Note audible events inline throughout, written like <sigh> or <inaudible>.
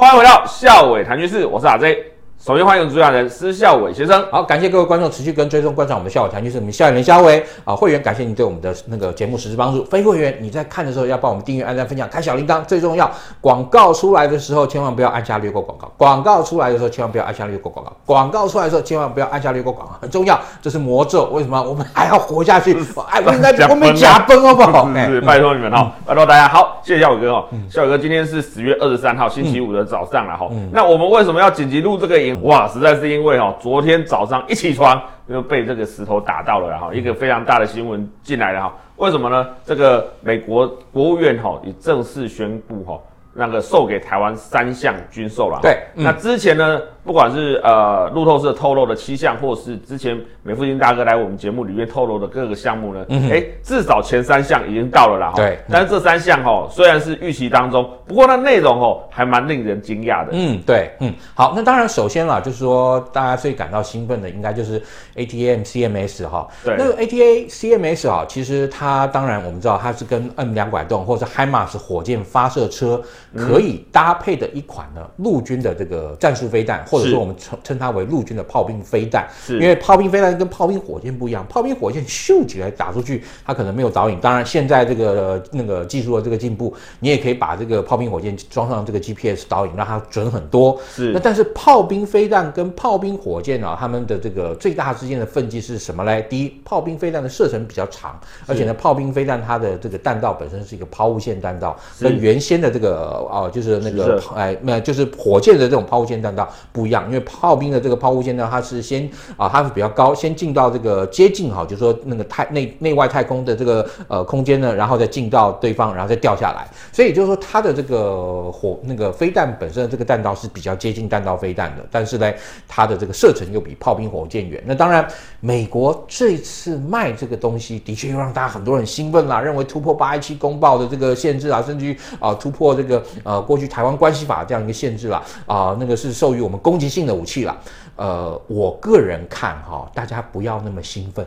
欢迎回到校委谈军事，我是阿 J。首先欢迎主讲人施孝伟先生。好，感谢各位观众持续跟追踪观察我们孝伟谈军事，我们孝伟连孝伟啊，会员感谢您对我们的那个节目实质帮助。非会员你在看的时候要帮我们订阅、按赞、分享、开小铃铛，最重要，广告出来的时候千万不要按下略过广告。广告出来的时候千万不要按下略过广告。广告出来的时候千万不要按下略过广告，很重要，这是魔咒。为什么我们还要活下去？哎，我们来我们假崩好不好？是，<laughs> 是，拜托你们哈，拜托大家。好，谢谢孝伟哥哦。孝伟哥，今天是十月二十三号星期五的早上了哈。那我们为什么要紧急录这个哇，实在是。因为哈，昨天早上一起床就被这个石头打到了，然后一个非常大的新闻进来了哈。为什么呢？这个美国国务院哈也正式宣布哈，那个售给台湾三项军售了。对，那之前呢？不管是呃路透社透露的七项，或是之前美富金大哥来我们节目里面透露的各个项目呢，哎、嗯欸，至少前三项已经到了啦。对，但是这三项哦，虽然是预期当中，不过那内容哦还蛮令人惊讶的。嗯，对，嗯，好，那当然首先啦，就是说大家最感到兴奋的，应该就是 ATAM CMS 哈。对，那个 ATA CMS 哈，其实它当然我们知道它是跟 M 两拐洞或者是 HIMARS 火箭发射车可以搭配的一款呢陆军的这个战术飞弹或。者说我们称称它为陆军的炮兵飞弹，是因为炮兵飞弹跟炮兵火箭不一样，炮兵火箭咻起来打出去，它可能没有导引。当然，现在这个那个技术的这个进步，你也可以把这个炮兵火箭装上这个 GPS 导引，让它准很多。是那但是炮兵飞弹跟炮兵火箭啊，它们的这个最大之间的分歧是什么嘞？第一，炮兵飞弹的射程比较长，而且呢，炮兵飞弹它的这个弹道本身是一个抛物线弹道，跟原先的这个哦，就是那个哎，那就是火箭的这种抛物线弹道不一样。因为炮兵的这个抛物线呢，它是先啊，它是比较高，先进到这个接近哈，就是说那个太内内外太空的这个呃空间呢，然后再进到对方，然后再掉下来。所以就是说它的这个火那个飞弹本身的这个弹道是比较接近弹道飞弹的，但是呢，它的这个射程又比炮兵火箭远。那当然，美国这次卖这个东西的确又让大家很多人兴奋啦，认为突破八一七公报的这个限制啊，甚至于啊突破这个呃过去台湾关系法这样一个限制啦啊，那个是授予我们攻击性的武器了，呃，我个人看哈，大家不要那么兴奋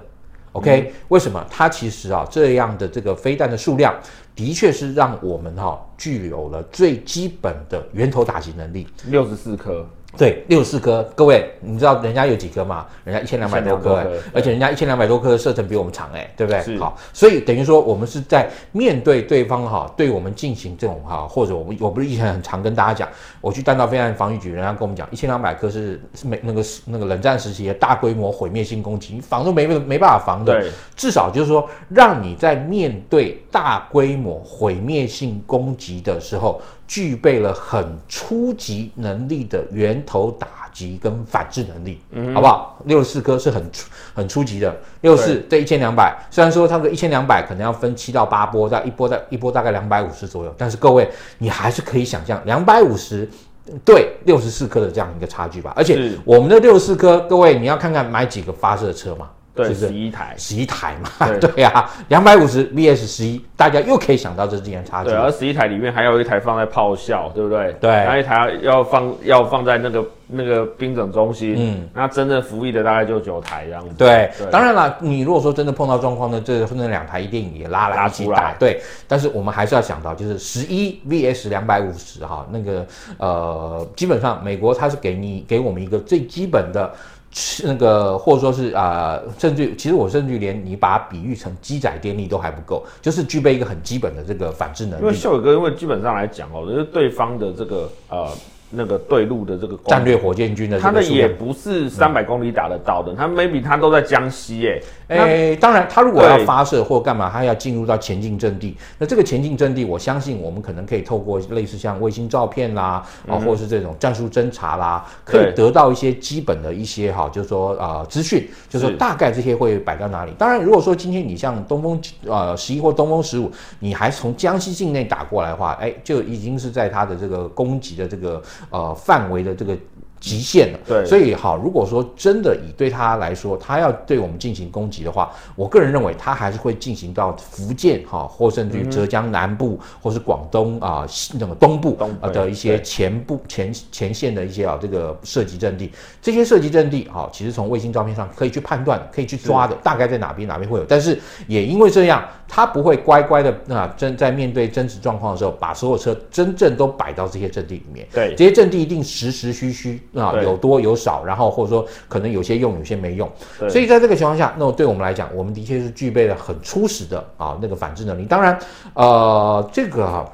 ，OK？、嗯、为什么？它其实啊，这样的这个飞弹的数量，的确是让我们哈具有了最基本的源头打击能力，六十四颗。对，六十四颗，各位，你知道人家有几颗吗？人家一千两百多颗，哎，而且人家一千两百多颗的射程比我们长，哎，对不对？好，所以等于说我们是在面对对方哈，对我们进行这种哈，或者我们我不是以前很常跟大家讲，我去弹道飞弹防御局，人家跟我们讲，一千两百颗是是没那个那个冷战时期的大规模毁灭性攻击，你防都没没办法防的。对。至少就是说，让你在面对大规模毁灭性攻击的时候。具备了很初级能力的源头打击跟反制能力，嗯，好不好？六十四颗是很初很初级的，六十四对一千两百，虽然说它的一千两百可能要分七到八波，在一波在一波大概两百五十左右，但是各位你还是可以想象两百五十对六十四颗的这样一个差距吧。而且我们的六十四颗，各位你要看看买几个发射车嘛。对，十一台，十一台嘛，对 <laughs> 呀，两百五十 vs 十一，大家又可以想到这之间差距。对，而十一台里面还有一台放在炮校，对不对？对，还有一台要放要放在那个那个兵整中心，嗯，那真正服役的大概就九台这样子。对，当然了，你如果说真的碰到状况呢，这那两台一定也拉来一起打。对，但是我们还是要想到，就是十一 vs 两百五十哈，那个呃，基本上美国它是给你给我们一个最基本的。那个，或者说是啊、甚至其实我甚至连你把它比喻成机载电力都还不够，就是具备一个很基本的这个反制能力。因为秀伟哥，因为基本上来讲哦，就是对方的这个呃。那个对陆的这个战略火箭军的，他的也不是三百公里打得到的，他 maybe 他都在江西哎，哎，当然他如果要发射或干嘛，他要进入到前进阵地，那这个前进阵地，我相信我们可能可以透过类似像卫星照片啦，啊，或者是这种战术侦察啦，可以得到一些基本的一些哈，就是说啊资讯，就是说大概这些会摆到哪里。当然，如果说今天你像东风呃十一或东风十五，你还从江西境内打过来的话，哎，就已经是在他的这个攻击的这个。呃，范围的这个极限了。对，所以哈，如果说真的以对他来说，他要对我们进行攻击的话，我个人认为他还是会进行到福建哈，或甚至于浙江南部，嗯、或是广东啊那个东部啊的一些前部前前线的一些啊这个射击阵地。这些射击阵地哈，其实从卫星照片上可以去判断，可以去抓的，大概在哪边哪边会有。但是也因为这样，他不会乖乖的啊真在面对真实状况的时候，把所有车真正都摆到这些阵地里面。对，这些阵地一定实实虚虚啊，有多有少，然后或者说可能有些用，有些没用。所以在这个情况下，那么对我们来讲，我们的确是具备了很初始的啊那个反制能力。当然，呃，这个哈。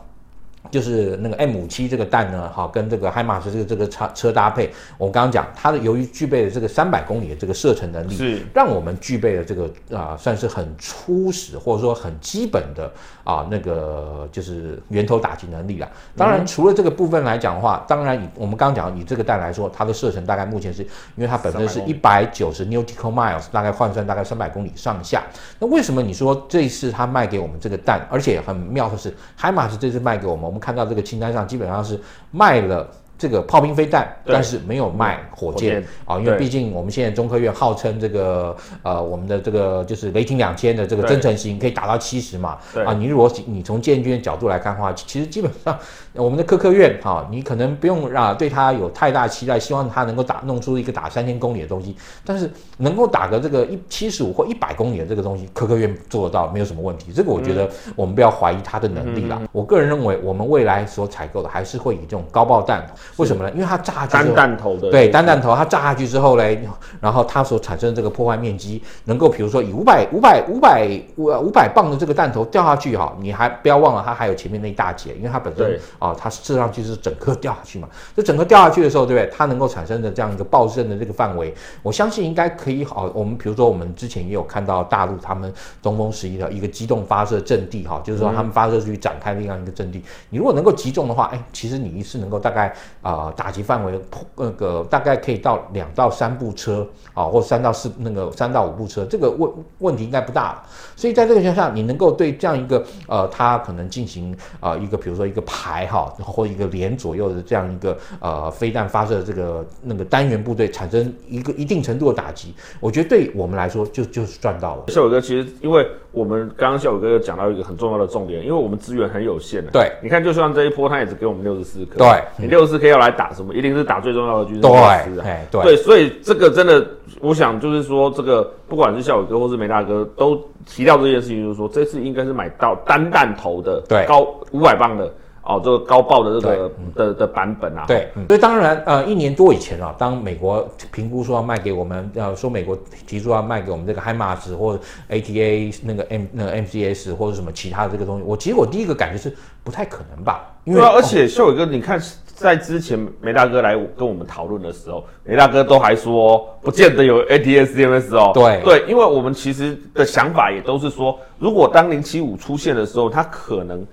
就是那个 M 五七这个弹呢，哈，跟这个海马斯这个这个车车搭配，我刚刚讲，它的由于具备了这个三百公里的这个射程能力，是让我们具备了这个啊、呃，算是很初始或者说很基本的啊那个就是源头打击能力了。当然，除了这个部分来讲的话，当然以我们刚刚讲以这个弹来说，它的射程大概目前是因为它本身是一百九十 nautical miles，大概换算大概三百公里上下。那为什么你说这一次它卖给我们这个弹，而且很妙的是，海马斯这次卖给我们？看到这个清单上基本上是卖了这个炮兵飞弹，但是没有卖火箭啊，因为毕竟我们现在中科院号称这个呃我们的这个就是雷霆两千的这个增程型可以达到七十嘛，啊，你如果你从建军的角度来看的话，其实基本上。我们的科科院哈，你可能不用啊对它有太大期待，希望它能够打弄出一个打三千公里的东西，但是能够打个这个一七十五或一百公里的这个东西，科科院做得到，没有什么问题。这个我觉得我们不要怀疑它的能力啦。嗯、我个人认为，我们未来所采购的还是会以这种高爆弹，为什么呢？因为它炸下去单弹头的，对单弹头，它炸下去之后嘞，然后它所产生的这个破坏面积，能够比如说以五百五百五百五五百磅的这个弹头掉下去哈，你还不要忘了它还有前面那一大截，因为它本身啊。它射上去是整个掉下去嘛？这整个掉下去的时候，对不对？它能够产生的这样一个爆震的这个范围，我相信应该可以好。我们比如说，我们之前也有看到大陆他们东风十一的一个机动发射阵地，哈，就是说他们发射出去展开的这样一个阵地。你如果能够击中的话，哎，其实你一次能够大概啊、打击范围那个大概可以到两到三部车啊，或三到四那个三到五部车，这个问问题应该不大了。所以在这个情况下，你能够对这样一个呃，它可能进行啊、呃、一个比如说一个排哈。或一个连左右的这样一个呃飞弹发射这个那个单元部队产生一个一定程度的打击，我觉得对我们来说就就是赚到了。孝玮哥，其实因为我们刚刚孝宇哥有讲到一个很重要的重点，因为我们资源很有限的。对，你看，就算这一波他也只给我们六十四颗。对，你六十四颗要来打什么？一定是打最重要的军事设施啊。对，对，所以这个真的，我想就是说，这个不管是孝宇哥或是梅大哥都提到这件事情，就是说这次应该是买到单弹头的，对，高五百磅的。哦，这个高爆的这个的的版本啊，对，所以当然，呃，一年多以前啊，当美国评估说要卖给我们，要说美国提出要卖给我们这个 HIMARS 或者 ATA 那个 M 那个 MCS 或者什么其他的这个东西，我其实我第一个感觉是不太可能吧，因为、啊、而且秀伟哥，你看在之前梅大哥来跟我们讨论的时候，梅大哥都还说不见得有 ATA CMS 哦，对。对，因为我们其实的想法也都是说，如果当零七五出现的时候，它可能。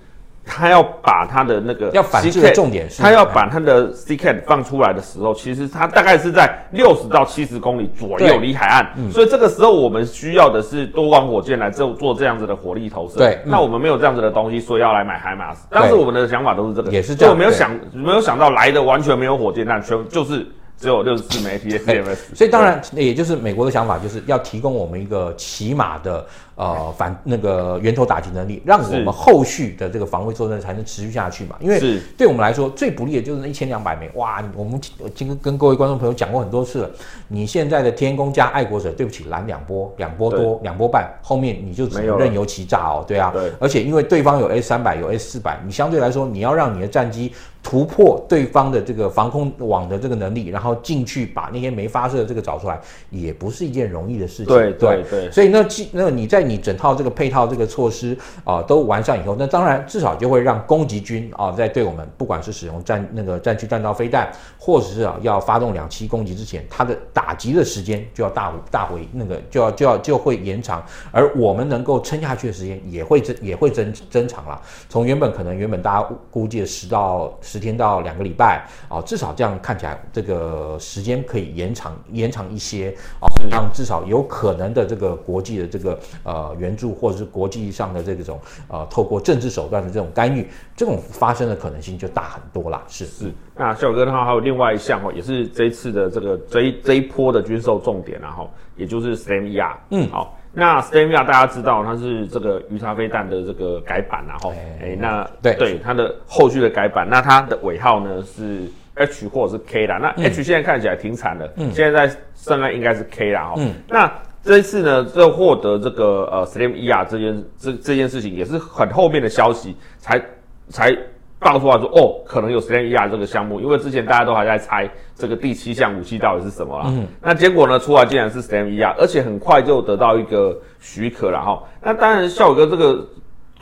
他要把他的那个要反制的重点是，他要把他的 CCAT 放出来的时候，其实他大概是在六十到七十公里左右离海岸，嗯，所以这个时候我们需要的是多管火箭来做做这样子的火力投射。对，那我们没有这样子的东西，所以要来买海马斯。当时我们的想法都是这个，也是这样，我没有想没有想到来的完全没有火箭弹，全就是。只有六十四枚 ATACMS，所以当然，也就是美国的想法，就是要提供我们一个起码的呃反那个源头打击能力，让我们后续的这个防卫作战才能持续下去嘛。因为对我们来说最不利的就是那一千两百枚。哇，我们今跟跟各位观众朋友讲过很多次了，你现在的天宫加爱国者，对不起，拦两波，两波多，两波半，后面你就只能任由其炸哦。对啊，对，而且因为对方有 S 三百，有 S 四百，你相对来说你要让你的战机。突破对方的这个防空网的这个能力，然后进去把那些没发射的这个找出来，也不是一件容易的事情。对对对。所以那那你在你整套这个配套这个措施啊、都完善以后，那当然至少就会让攻击军啊、在对我们不管是使用战那个战区弹道飞弹，或者是啊要发动两栖攻击之前，它的打击的时间就要大大回那个就要就要就会延长，而我们能够撑下去的时间也会增也会增增长了。从原本可能原本大家估计的十到十。天到两个礼拜啊，至少这样看起来这个时间可以延长延长一些啊，让至少有可能的这个国际的这个呃援助或者是国际上的这种呃透过政治手段的这种干预，这种发生的可能性就大很多啦。是是，那小哥的话还有另外一项哦，也是这一次的这个这一这一波的军售重点然后也就是 STAMER 嗯，好。那 SLAM-E-R 大家知道它是这个鱼叉飞弹的这个改版，然后哎，那对对它的后续的改版，那它的尾号呢是 H 或者是 K 啦。那 H 现在看起来挺惨的，嗯，现在在上面应该是 K 啦哈。嗯，那这一次呢，这获得这个呃 SLAM-E-R 这件这这件事情也是很后面的消息才才。爆出来说哦，可能有 SLAM-E-R 这个项目，因为之前大家都还在猜这个第七项武器到底是什么啦。嗯，那结果呢，出来竟然是 SLAM-E-R，而且很快就得到一个许可了哈。那当然，孝玮哥这个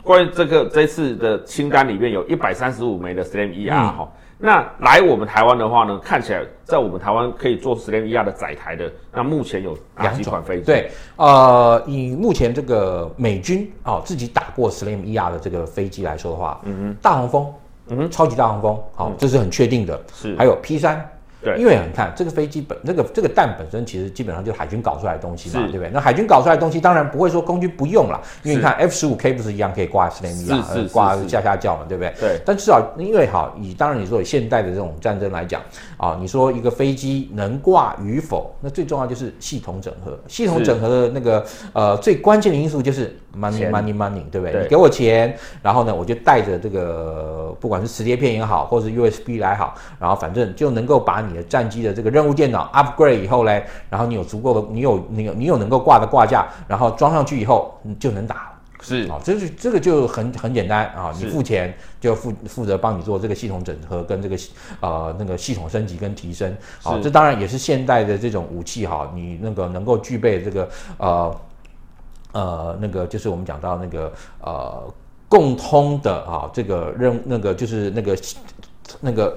关于这个这次的清单里面有一百三十五枚的 SLAM-E-R 哈。嗯、那来我们台湾的话呢，看起来在我们台湾可以做 SLAM-E-R 的载台的，那目前有哪几款飞机？对，呃，以目前这个美军哦自己打过 SLAM-E-R 的这个飞机来说的话，嗯哼，大黄蜂。嗯哼，超级大黄蜂，好，这是很确定的。是，还有 P 三。对，因为你看这个飞机本那个这个弹本身其实基本上就是海军搞出来的东西嘛，对不对？那海军搞出来的东西当然不会说空军不用了，因为你看 F 十五 K 不是一样可以挂 SLAM-E-R 啊，挂下下叫嘛，对不对？对。但至少因为哈，以当然你说以现代的这种战争来讲啊，你说一个飞机能挂与否，那最重要就是系统整合。系统整合的那个呃最关键的因素就是 money money money，对不对？你给我钱，然后呢我就带着这个不管是磁碟片也好，或者是 USB 来好，然后反正就能够把你的。战机的这个任务电脑 upgrade 以后嘞，然后你有足够的，你有你有你有能够挂的挂架，然后装上去以后，你就能打了。是啊，这是这个就很很简单啊，你付钱就负负责帮你做这个系统整合跟这个呃那个系统升级跟提升。好，这当然也是现代的这种武器哈，你那个能够具备这个呃呃那个就是我们讲到那个呃共通的啊这个任那个就是那个。那个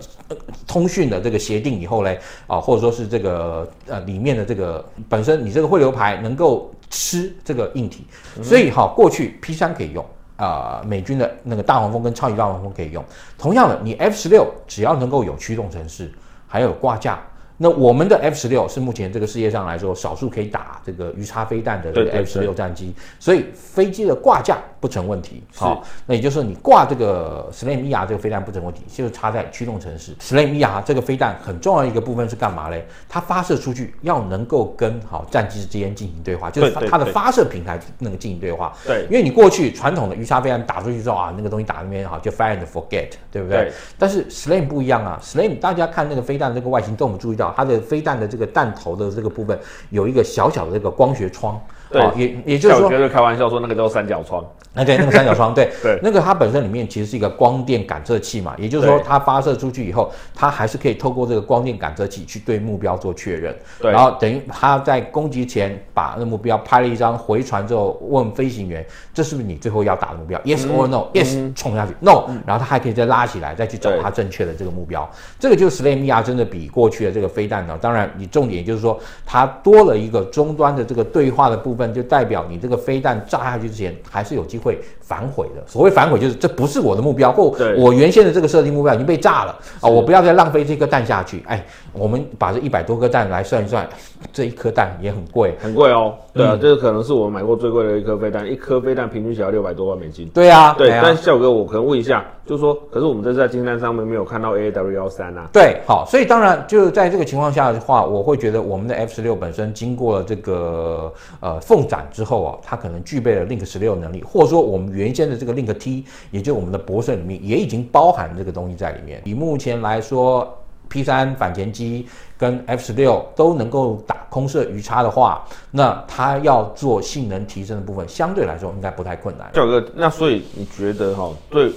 通讯的这个协定以后嘞，啊，或者说是这个呃里面的这个本身你这个汇流排能够吃这个硬体，所以哈过去 P 三可以用啊，美军的那个大黄蜂跟超级大黄蜂可以用，同样的你 F 十六只要能够有驱动程式，还有挂架。那我们的 F 十六是目前这个世界上来说少数可以打这个鱼叉飞弹的这个 F 十六战机，所以飞机的挂架不成问题。好，那也就是说你挂这个 SLAM-E-R 这个飞弹不成问题，就是插在驱动程式。SLAM-E-R 这个飞弹很重要一个部分是干嘛嘞？它发射出去要能够跟好战机之间进行对话，就是它的发射平台那个进行对话。对，因为你过去传统的鱼叉飞弹打出去之后啊，那个东西打那边好就 fire and forget，对不对？对。但是 SLAM 不一样啊，SLAM 大家看那个飞弹这个外形都有没有注意到？它的飞弹的这个弹头的这个部分有一个小小的这个光学窗，对，也也就是说，开玩笑说那个叫三角窗。啊，对，那个三角窗，对 <laughs> 对，那个它本身里面其实是一个光电感测器嘛，也就是说它发射出去以后，它还是可以透过这个光电感测器去对目标做确认，对，然后等于它在攻击前把那目标拍了一张回传之后，问飞行员这是不是你最后要打的目标？Yes or no？Yes，冲下去。；No，然后它还可以再拉起来，再去找它正确的这个目标。这个就是 SLAM-E-R 真的比过去的这个飞弹呢，当然你重点就是说它多了一个终端的这个对话的部分，就代表你这个飞弹炸下去之前还是有机会。会反悔的。所谓反悔，就是这不是我的目标，或我原先的这个设定目标已经被炸了啊！我不要再浪费这颗蛋下去。哎，我们把这一百多颗蛋来算一算，这一颗蛋也很贵，很贵哦。对啊，这个可能是我们买过最贵的一颗飞弹，一颗飞弹平均起来六百多万美金。对啊，对。但孝玮哥，我可能问一下，就是说，可是我们这次在清单上面没有看到 A A W 幺三啊？对，好，所以当然就在这个情况下的话，我会觉得我们的 F 十六本身经过了这个呃凤展之后啊，它可能具备了 Link 十六能力，或者说我们原先的这个 Link T，也就我们的博胜里面也已经包含这个东西在里面。以目前来说，P 三反潜机跟 F 十六都能够打空射鱼叉的话，那它要做性能提升的部分，相对来说应该不太困难。孝玮哥，那所以你觉得哈，对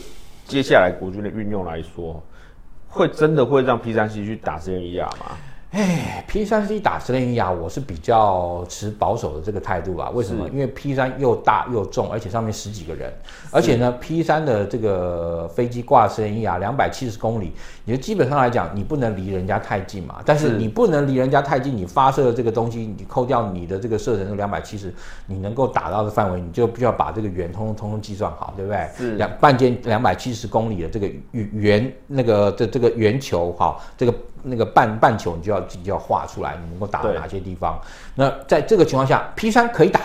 接下来国军的运用来说，会真的会让 P 三 C 去打 SLAM-E-R 吗？哎，P 三 C 打斯雷米亚，我是比较持保守的这个态度吧？为什么？因为 P 三又大又重，而且上面十几个人，而且呢，P 三的这个飞机挂斯雷米亚两百七十公里，你就基本上来讲，你不能离人家太近嘛。但是你不能离人家太近，你发射的这个东西，你扣掉你的这个射程是两百七十，你能够打到的范围，你就必须要把这个圆通通通通计算好，对不对？是两半径两百七十公里的这个圆那个的这个圆球，哈，这个。那个半半球，你就要自己要画出来，你能够打到哪些地方？那在这个情况下，P 三可以打，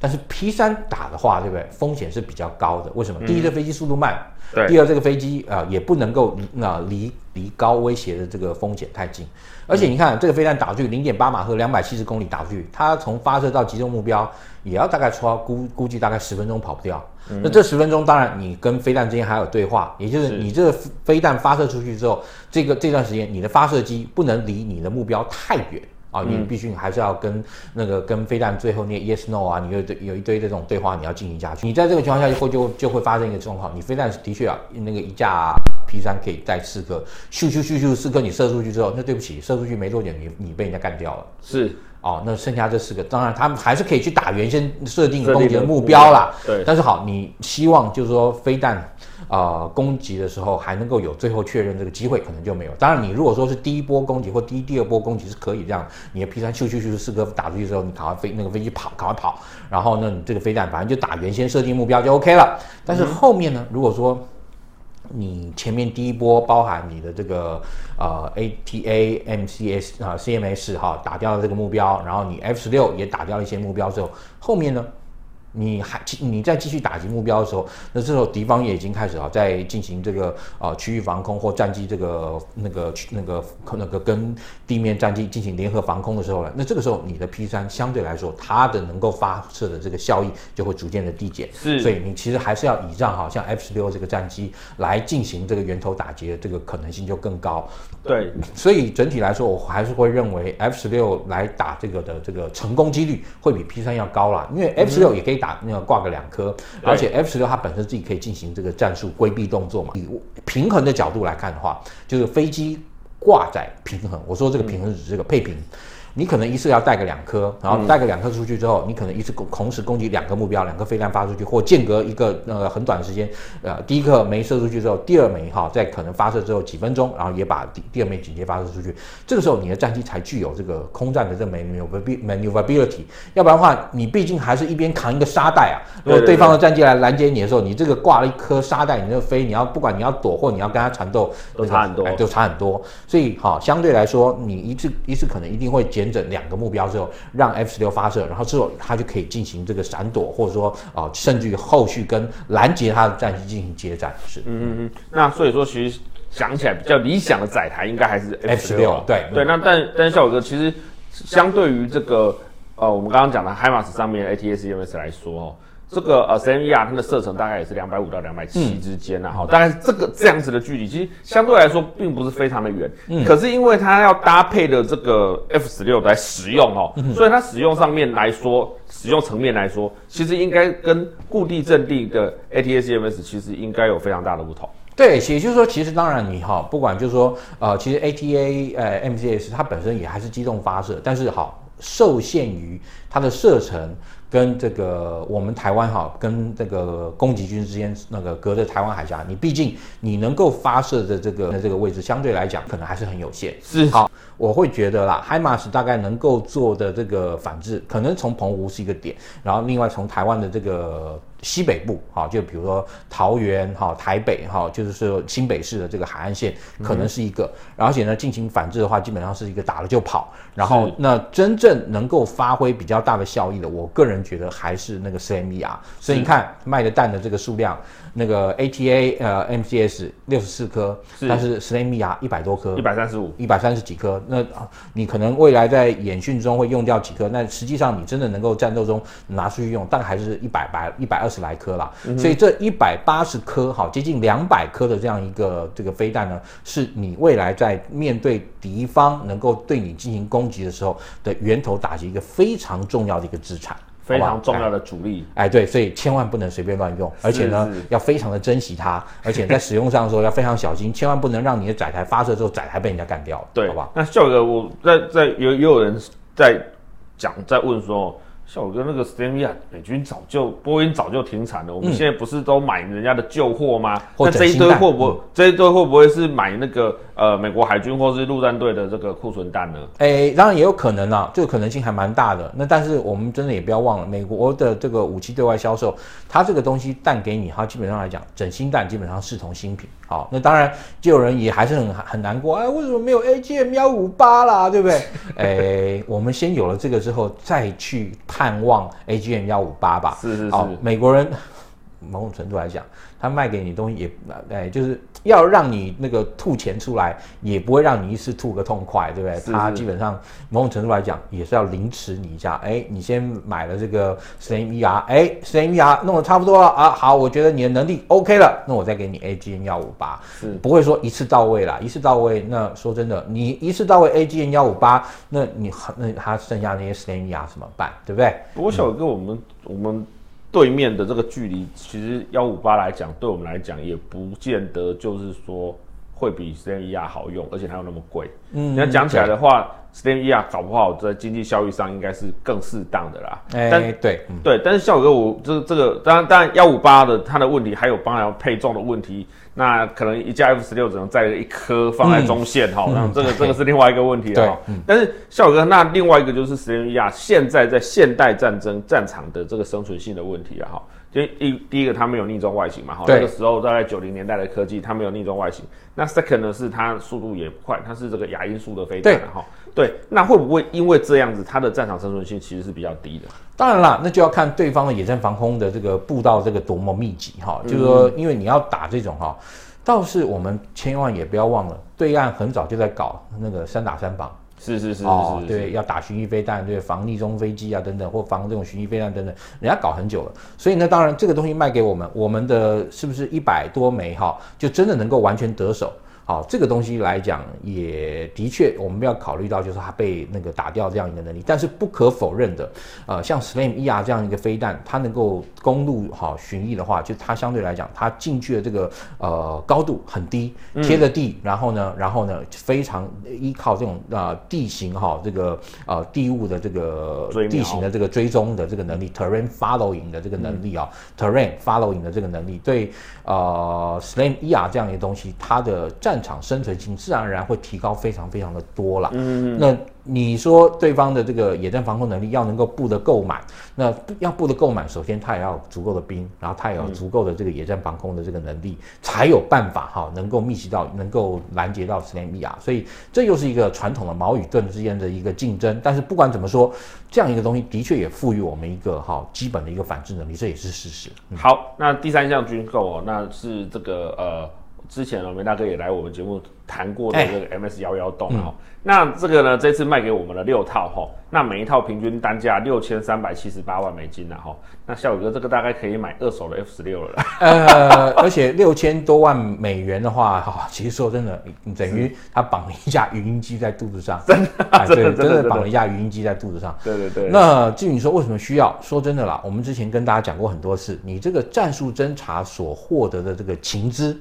但是 P 三打的话，对不对？风险是比较高的。为什么？嗯、第一，这飞机速度慢；对第二，这个飞机啊、呃、也不能够那离离高威胁的这个风险太近。而且你看，这个飞弹打出去零点八马赫，两百七十公里打出去，它从发射到击中目标，也要大概超估估计大概十分钟跑不掉。嗯、那这十分钟，当然你跟飞弹之间还有对话，也就是你这个飞弹发射出去之后，这个这段时间你的发射机不能离你的目标太远啊，你必须还是要跟那个跟飞弹最后那 yes no 啊，你有有一堆这种对话你要进行下去。你在这个情况下就会就就会发生一个状况，你飞弹的确啊，那个一架 P 三可以带四颗，咻咻咻咻四颗你射出去之后，那对不起，射出去没多久你你被人家干掉了。是。哦，那剩下这四个，当然他们还是可以去打原先设定攻击的目标啦。对。但是好，你希望就是说飞弹啊、呃、攻击的时候还能够有最后确认这个机会，可能就没有。当然，你如果说是第一波攻击或第一第二波攻击是可以这样，你的 P 三咻咻咻四颗打出去之后，你赶快飞那个飞机跑，赶快跑，然后呢，你这个飞弹反正就打原先设定目标就 OK 了。但是后面呢，如果说你前面第一波包含你的这个呃 ATA MCS 啊 CMS 哈打掉了这个目标，然后你 F 十六也打掉一些目标之后，后面呢？你还你再继续打击目标的时候，那这时候敌方也已经开始啊，在进行这个啊区域防空或战机这个那个那个那个跟地面战机进行联合防空的时候了。那这个时候你的 P 三相对来说，它的能够发射的这个效益就会逐渐的递减。是，所以你其实还是要倚仗哈，像 F 十六这个战机来进行这个源头打击的这个可能性就更高。对，所以整体来说，我还是会认为 F 十六来打这个的这个成功几率会比 P 三要高啦，因为 F 十六也可以。打那个挂个两颗，而且 F 十六它本身自己可以进行这个战术规避动作嘛。以平衡的角度来看的话，就是飞机挂载平衡。我说这个平衡是指这个配平。你可能一次要带个两颗，然后带个两颗出去之后，嗯、你可能一次攻同时攻击两个目标，两个飞弹发出去，或间隔一个呃很短的时间，呃第一颗没射出去之后，第二枚哈在可能发射之后几分钟，然后也把第第二枚紧接发射出去，这个时候你的战机才具有这个空战的这 maneuverability，要不然的话，你毕竟还是一边扛一个沙袋啊，如果对方的战机来拦截你的时候，你这个挂了一颗沙袋，你这个飞，你要不管你要躲或你要跟他缠斗，都差很多，哎，都差很多，所以好相对来说，你一次一次可能一定会减整两个目标之后，让 F 十六发射，然后之后它就可以进行这个闪躲，或者说啊、呃，甚至于后续跟拦截它的战机进行接战。是，嗯嗯嗯。那所以说，其实想起来比较理想的载台应该还是 F 十六。对对。那但但是效果哥，其实相对于这个呃，我们刚刚讲的 HIMARS 上面的 ATACMS 来说哦。这个呃，CMER 它的射程大概也是两百五到两百七之间呐，哈，大概是这个这样子的距离，其实相对来说并不是非常的远，嗯，可是因为它要搭配的这个 F 十六来使用哦，嗯、所以它使用上面来说，使用层面来说，其实应该跟固定阵地的 ATACMS 其实应该有非常大的不同。对，也就是说，其实当然你哈，不管就是说，呃，其实 ATA 呃 MCS 它本身也还是机动发射，但是好受限于它的射程。跟这个我们台湾哈，跟这个攻击军之间那个隔着台湾海峡，你毕竟你能够发射的这个这个位置相对来讲可能还是很有限。是好，我会觉得啦，HIMARS 大概能够做的这个反制，可能从澎湖是一个点，然后另外从台湾的这个。西北部，哈，就比如说桃园，哈，台北，哈，就是说新北市的这个海岸线可能是一个，而且呢，进行反制的话，基本上是一个打了就跑，然后那真正能够发挥比较大的效益的，我个人觉得还是那个 CMER，所以你看卖的蛋的这个数量。那个 ATA 呃 MCS 六十四颗，是但是 SLAMIA 一百多颗，一百三十五，一百三十几颗。那你可能未来在演训中会用掉几颗，那实际上你真的能够战斗中拿出去用，大概还是一百百一百二十来颗啦。嗯、所以这一百八十颗，好接近两百颗的这样一个这个飞弹呢，是你未来在面对敌方能够对你进行攻击的时候的源头打击一个非常重要的一个资产。非常重要的主力。哎，对，所以千万不能随便乱用，而且呢，要非常的珍惜它，而且在使用上的时候要非常小心，千万不能让你的载台发射之后载台被人家干掉，对，好不好？那秀哥，我在在有也有人在讲在问说。像我跟那个 STEMIA 美军早就波音早就停产了，我们现在不是都买人家的旧货吗？嗯、那这一堆货不这一堆会不会是买那个呃美国海军或是陆战队的这个库存弹呢？哎、欸，当然也有可能啊，这个可能性还蛮大的。那但是我们真的也不要忘了，美国的这个武器对外销售，它这个东西弹给你，它基本上来讲，整新弹基本上视同新品。好，那当然就有人也还是很很难过，哎，为什么没有 AGM 幺五八啦？对不对？<laughs> 哎、欸，我们先有了这个之后，再去盼望 AGM 幺五八吧。是是是。好，美国人某种程度来讲，他卖给你东西也，哎，就是。要让你那个吐钱出来，也不会让你一次吐个痛快，对不对？是是他基本上某种程度来讲，也是要凌迟你一下。哎，你先买了这个 SLAM-E-R，哎，SLAM-E-R 弄得差不多了啊，好，我觉得你的能力 OK 了，那我再给你 AGN 幺五八，是不会说一次到位啦，一次到位。那说真的，你一次到位 AGN 幺五八，那你那他剩下那些 SLAM-E-R 怎么办？对不对？不过小哥，我们、嗯、我们。对面的这个距离，其实幺五八来讲，对我们来讲也不见得就是说会比 SLAM-E-R 好用，而且它又那么贵。嗯，你要讲起来的话，SLAM-E-R 搞不好在经济效益上应该是更适当的啦。哎，但对，嗯、对，但是孝哥，我这这个当然当然幺五八的它的问题还有当然要配重的问题。那可能一架 F 十六只能载一颗放在中线哈，那、嗯、这个这个是另外一个问题了哈。但是孝哥，那另外一个就是 SLAM-E-R 现在在现代战争战场的这个生存性的问题了哈。就一第一个它没有逆装外形嘛哈，那个时候大概九零年代的科技它没有逆装外形。那 second 呢是它速度也不快，它是这个亚音速的飞弹哈。对，那会不会因为这样子它的战场生存性其实是比较低的？当然啦，那就要看对方的野战防空的这个步道这个多么密集哈。就是说，因为你要打这种哈，倒是我们千万也不要忘了，对岸很早就在搞那个三打三防。是是是哦，对，要打巡弋飞弹，对，防逆中飞机啊等等，或防这种巡弋飞弹等等，人家搞很久了。所以呢，当然这个东西卖给我们，我们的是不是一百多枚哈，就真的能够完全得手？好，这个东西来讲，也的确，我们要考虑到，就是它被那个打掉这样一个能力。但是不可否认的，呃，像 SLAM-E-R 这样一个飞弹，它能够公路好巡弋的话，就它相对来讲，它进去的这个呃高度很低，贴着地，然后呢，然后呢，非常依靠这种呃地形哈，这个呃地物的这个地形的这个追踪的这个能力，terrain following 的这个能力啊，terrain following 的这个能力，对呃 SLAM-E-R 这样一个东西，它的战场生存性自然而然会提高非常非常的多了。嗯，那你说对方的这个野战防空能力要能够布得够满，那要布得够满，首先他也要足够的兵，然后他也要有足够的这个野战防空的这个能力，才有办法哈，能够密集到，能够拦截到 SLAM-E-R。所以这又是一个传统的矛与盾之间的一个竞争。但是不管怎么说，这样一个东西的确也赋予我们一个哈基本的一个反制能力，这也是事实。嗯、好，那第三项军购哦，那是这个呃。之前呢，梅大哥也来我们节目谈过的这个 MS 幺幺洞哈，那这个呢，这次卖给我们的六套哈，那每一套平均单价六千三百七十八万美金呢哈，那孝宇哥这个大概可以买二手的 F 十六了啦。呃，<laughs> 而且六千多万美元的话哈，其实说真的，等于他绑了一架语音机在肚子上，<laughs> 真的，真的真的绑了一架语音机在肚子上。对对对。那至于你说为什么需要，说真的啦，我们之前跟大家讲过很多次，你这个战术侦查所获得的这个情资。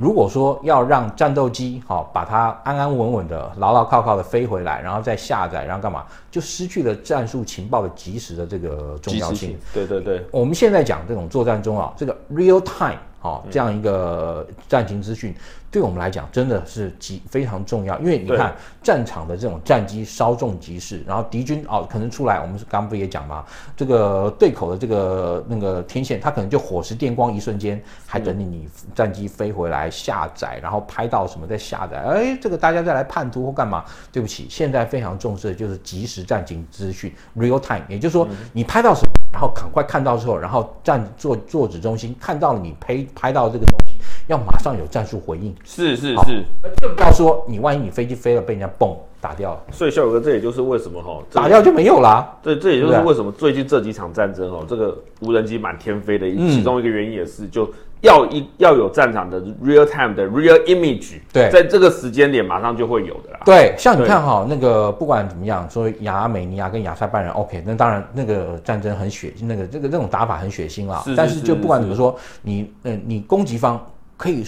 如果说要让战斗机好把它安安稳稳的、牢牢靠靠的飞回来，然后再下载，然后干嘛，就失去了战术情报的及时的这个重要性。对对对，我们现在讲这种作战中啊，这个 real time 哦这样一个战情资讯。对我们来讲真的是极非常重要，因为你看战场的这种战机稍纵即逝，然后敌军哦可能出来，我们刚刚不也讲嘛？这个对口的这个那个天线，它可能就火石电光一瞬间，还等你你战机飞回来下载，然后拍到什么再下载，哎，这个大家再来判图或干嘛？对不起，现在非常重视的就是及时战情资讯 （real time），也就是说你拍到什么，然后赶快看到之后，然后站坐坐指中心看到了你拍拍到这个东西。要马上有战术回应。是是是，更不要说你万一你飞机飞了被人家蹦打掉了，所以孝玮哥，这也就是为什么哈，打掉就没有啦。对，这也就是为什么最近这几场战争哦，这个无人机满天飞的其中一个原因也是就。要一要有战场的 real time 的 real image，对，在这个时间点马上就会有的啦。对，像你看哈，那个不管怎么样，说亚美尼亚跟亚塞拜然，OK，那当然那个战争很血，那个这个这种打法很血腥啦。是是是是是，但是就不管怎么说，你呃，你攻击方可以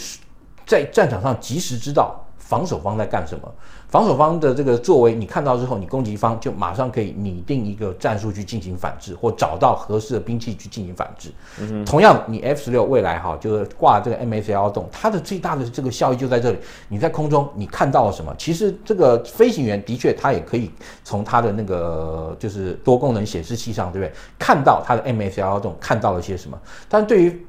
在战场上及时知道防守方在干什么。防守方的这个作为，你看到之后，你攻击方就马上可以拟定一个战术去进行反制，或找到合适的兵器去进行反制。嗯，同样，你 F 十六未来哈，就是挂这个 MSL 洞，它的最大的这个效益就在这里。你在空中你看到了什么？其实这个飞行员的确他也可以从他的那个就是多功能显示器上，对不对？看到他的 MSL 洞看到了些什么？但对于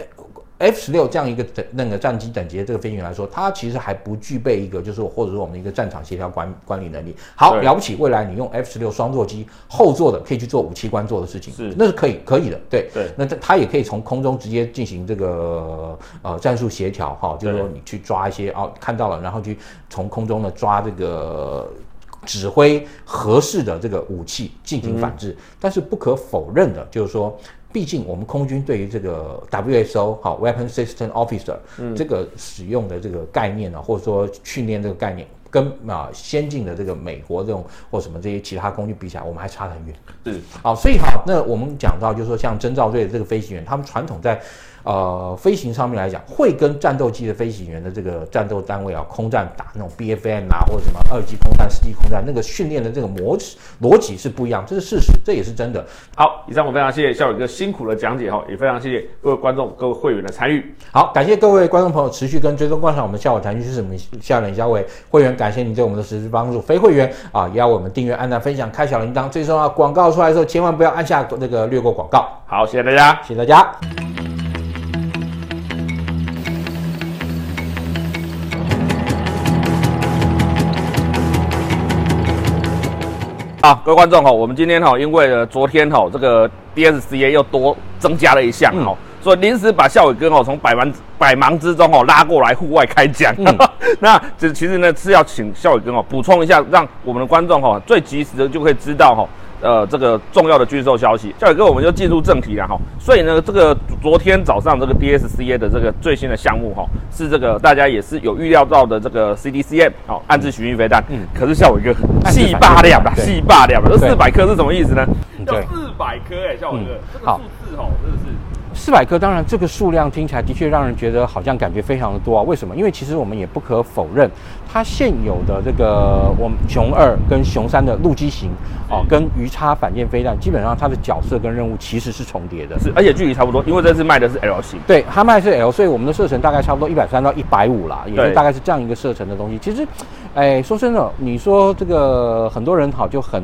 F 十六这样一个等那个战机等级的这个飞行员来说，他其实还不具备一个，就是或者说我们的一个战场协调管管理能力。好了不起，未来你用 F 十六双座机后座的可以去做武器官做的事情，是那是可以可以的，对对。那他他也可以从空中直接进行这个呃战术协调哈，就是说你去抓一些哦看到了，然后去从空中呢抓这个指挥合适的这个武器进行反制。嗯、但是不可否认的就是说。毕竟，我们空军对于这个 WSO 好 Weapon System Officer 这个使用的这个概念呢，或者说训练这个概念，跟啊先进的这个美国这种或什么这些其他工具比起来，我们还差得很远。是，好，所以好，那我们讲到就是说，像征兆队的这个飞行员，他们传统在。呃，飞行上面来讲，会跟战斗机的飞行员的这个战斗单位啊，空战打那种 BFM 啊，或者什么二级空战、四级空战，那个训练的这个模式逻辑是不一样，这是事实，这也是真的。好，以上我非常谢谢校友哥辛苦的讲解哈，也非常谢谢各位观众、各位会员的参与。好，感谢各位观众朋友持续跟追踪观赏我们孝玮谈军事，我们孝玮孝玮会员，感谢您对我们的实质帮助。非会员啊，也要我们订阅、按赞、分享、开小铃铛。最重要，广告出来的时候千万不要按下那个略过广告。好，谢谢大家，谢谢大家。好，各位观众哈，我们今天哈，因为呢，昨天哈，这个 DSCA 又多增加了一项哈，所以临时把孝伟哥哈从百忙百忙之中哈拉过来户外开讲。嗯、<laughs> 那这其实呢是要请孝伟哥哈补充一下，让我们的观众哈最及时的就可以知道哈。呃，这个重要的军售消息，孝玮哥，我们就进入正题了哈。所以呢，这个昨天早上这个 DSCA 的这个最新的项目哈，是这个大家也是有预料到的这个 CDCM 哦，暗自巡弋飞弹。嗯，可是孝玮哥细八两吧，细八两吧，这四百颗是什么意思呢？要，四百颗哎，孝玮哥，这个数字哦，真的是。四百颗，当然这个数量听起来的确让人觉得好像感觉非常的多啊。为什么？因为其实我们也不可否认，它现有的这个我们熊二跟熊三的陆基型哦，跟鱼叉反舰飞弹，基本上它的角色跟任务其实是重叠的，是而且距离差不多，因为这次卖的是 L 型，对，它卖的是 L，所以我们的射程大概差不多一百三到一百五啦，也就大概是这样一个射程的东西。其实，哎，说真的，你说这个很多人好就很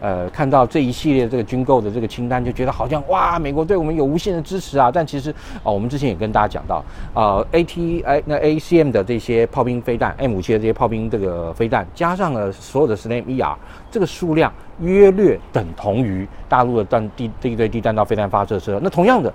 呃，看到这一系列这个军购的这个清单，就觉得好像哇，美国对我们有无限的支持。啊，但其实啊、哦，我们之前也跟大家讲到，啊、呃、，AT 哎，那 ACM 的这些炮兵飞弹，M 五七的这些炮兵这个飞弹，加上了所有的 SLAM ER，这个数量约略等同于大陆的弹地地对地弹道飞弹发射车。那同样的。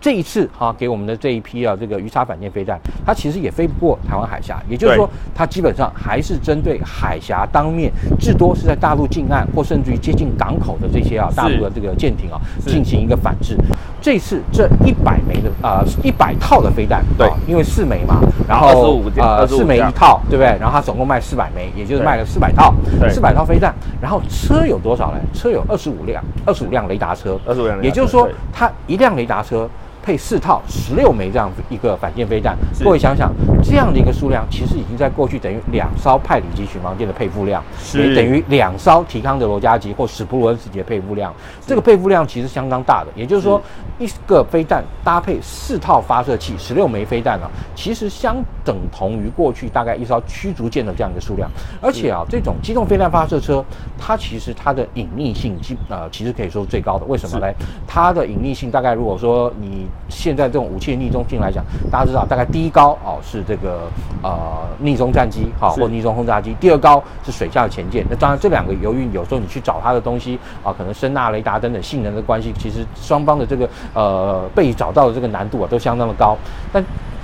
这一次哈、啊，给我们的这一批啊，这个鱼叉反舰飞弹，它其实也飞不过台湾海峡，也就是说，它基本上还是针对海峡当面，至多是在大陆近岸或甚至于接近港口的这些啊，大陆的这个舰艇啊，进行一个反制。这次这一百枚的啊，一百套的飞弹，对、啊，因为四枚嘛，然后呃四枚一套，对不对？然后它总共卖四百枚，也就是卖了四百套，四百套飞弹。然后车有多少呢？车有二十五辆，二十五辆雷达车，二十五辆，也就是说，它一辆雷达车。配四套十六枚这样子一个反舰飞弹，各位想想，这样的一个数量，其实已经在过去等于两艘派里级巡防舰的配副量，也等于两艘提康德罗加级或史普鲁恩斯级的配副量。这个配副量其实相当大的，也就是说，一个飞弹搭配四套发射器，十六枚飞弹啊，其实相等同于过去大概一艘驱逐舰的这样一个数量。而且啊，这种机动飞弹发射车，它其实它的隐匿性基呃，其实可以说是最高的。为什么呢？它的隐匿性大概如果说你现在这种武器的逆中性来讲，大家知道大概第一高哦是这个呃逆中战机好，或逆中轰炸机，第二高是水下的潜舰。那当然这两个由于有时候你去找它的东西啊，可能声纳雷达等等性能的关系，其实双方的这个呃被找到的这个难度啊都相当的高。但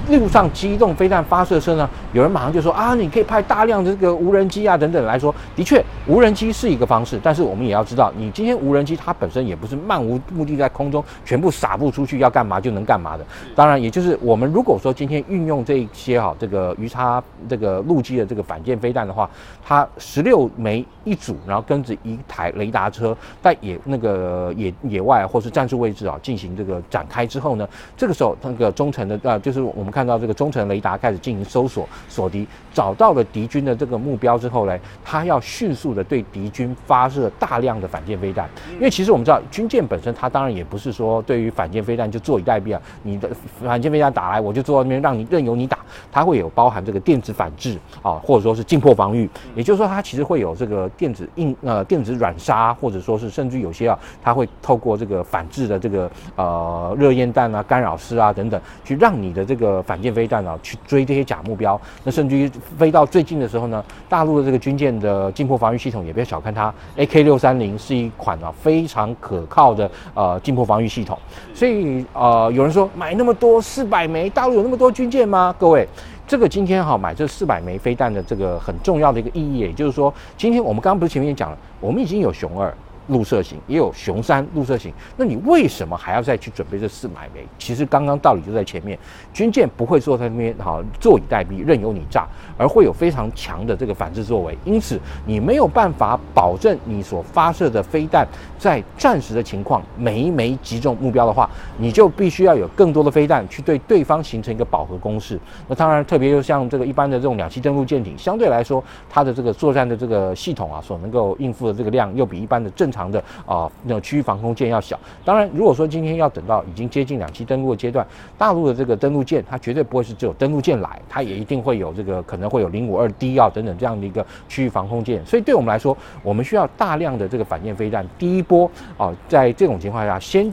陆上机动飞弹发射车呢，有人马上就说啊，你可以派大量的这个无人机啊等等来说，的确无人机是一个方式，但是我们也要知道，你今天无人机它本身也不是漫无目的在空中全部撒布出去要干嘛就能干嘛的。当然，也就是我们如果说今天运用这些哈这个鱼叉这个陆基的这个反舰飞弹的话，它十六枚一组，然后跟着一台雷达车在野那个野野外或是战术位置啊进行这个展开之后呢，这个时候那个中程的啊就是我们看到这个中程雷达开始进行搜索锁敌，找到了敌军的这个目标之后呢，他要迅速的对敌军发射大量的反舰飞弹，因为其实我们知道军舰本身它当然也不是说对于反舰飞弹就坐以待毙啊，你的反舰飞弹打来我就坐在那边让你任由你打，它会有包含这个电子反制啊，或者说是近迫防御，也就是说它其实会有这个电子硬呃电子软杀，或者说是甚至有些啊，它会透过这个反制的这个呃热焰弹啊、干扰丝啊等等，去让你的这个反舰飞弹啊去追这些假目标。那甚至于飞到最近的时候呢，大陆的这个军舰的近迫防御系统也不要小看它，AK 六三零是一款啊非常可靠的呃近迫防御系统。所以呃有人说买那么多四百枚，大陆有那么多军舰吗？各位。这个今天哈买这四百枚飞弹的这个很重要的一个意义，也就是说，今天我们刚刚不是前面也讲了，我们已经有熊二。陆射型也有雄三陆射型，那你为什么还要再去准备这四百枚？其实刚刚道理就在前面，军舰不会坐在那边好坐以待毙，任由你炸，而会有非常强的这个反制作为。因此，你没有办法保证你所发射的飞弹在战时的情况每一枚击中目标的话，你就必须要有更多的飞弹去对对方形成一个饱和攻势。那当然，特别又像这个一般的这种两栖登陆舰艇，相对来说，它的这个作战的这个系统啊，所能够应付的这个量又比一般的正常的啊，那区域防空舰要小。当然，如果说今天要等到已经接近两栖登陆的阶段，大陆的这个登陆舰，它绝对不会是只有登陆舰来，它也一定会有这个可能会有零五二 D 啊等等这样的一个区域防空舰。所以对我们来说，我们需要大量的这个反舰飞弹，第一波啊，在这种情况下先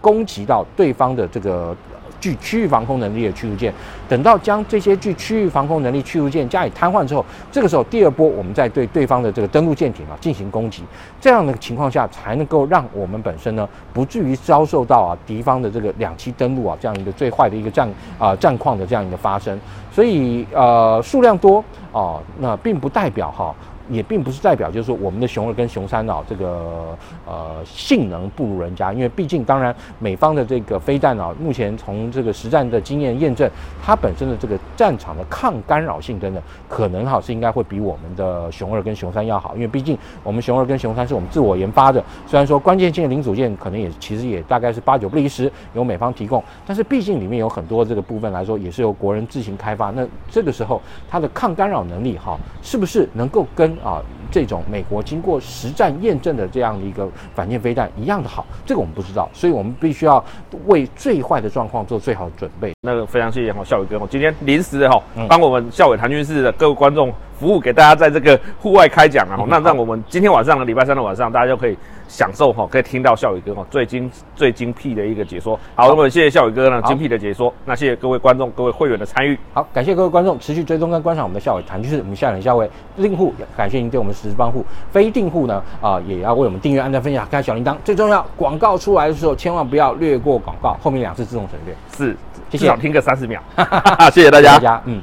攻击到对方的这个。具区域防空能力的驱逐舰，等到将这些具区域防空能力驱逐舰加以瘫痪之后，这个时候第二波我们再对对方的这个登陆舰艇啊进行攻击，这样的情况下才能够让我们本身呢不至于遭受到啊敌方的这个两栖登陆啊这样一个最坏的一个战啊战况的这样一个发生。所以呃数量多啊，那并不代表哈。也并不是代表就是说我们的熊二跟熊三啊，这个呃性能不如人家，因为毕竟当然美方的这个飞弹啊，目前从这个实战的经验验证，它本身的这个战场的抗干扰性等等，可能哈是应该会比我们的熊二跟熊三要好，因为毕竟我们熊二跟熊三是我们自我研发的，虽然说关键性的零组件可能也其实也大概是八九不离十由美方提供，但是毕竟里面有很多这个部分来说也是由国人自行开发，那这个时候它的抗干扰能力哈是不是能够跟啊，这种美国经过实战验证的这样的一个反舰飞弹一样的好，这个我们不知道，所以我们必须要为最坏的状况做最好的准备。那个非常谢谢哈校伟哥我，今天临时的哈帮我们校伟谈军事的各位观众服务，给大家在这个户外开讲啊，那让我们今天晚上的礼拜三的晚上，大家就可以。享受哈，可以听到孝宇哥哈最精最精辟的一个解说。好，我们谢谢孝宇哥呢精辟的解说。那谢谢各位观众、各位会员的参与。好，感谢各位观众持续追踪跟观赏我们的孝玮谈军事。我们下脸孝玮订户，感谢您对我们实时帮护。非订户呢啊，也要为我们订阅、按赞、分享、开小铃铛。最重要，广告出来的时候千万不要略过广告，后面两次自动省略。是，谢谢。至少听个三十秒。<laughs> 谢谢大家。大家，嗯。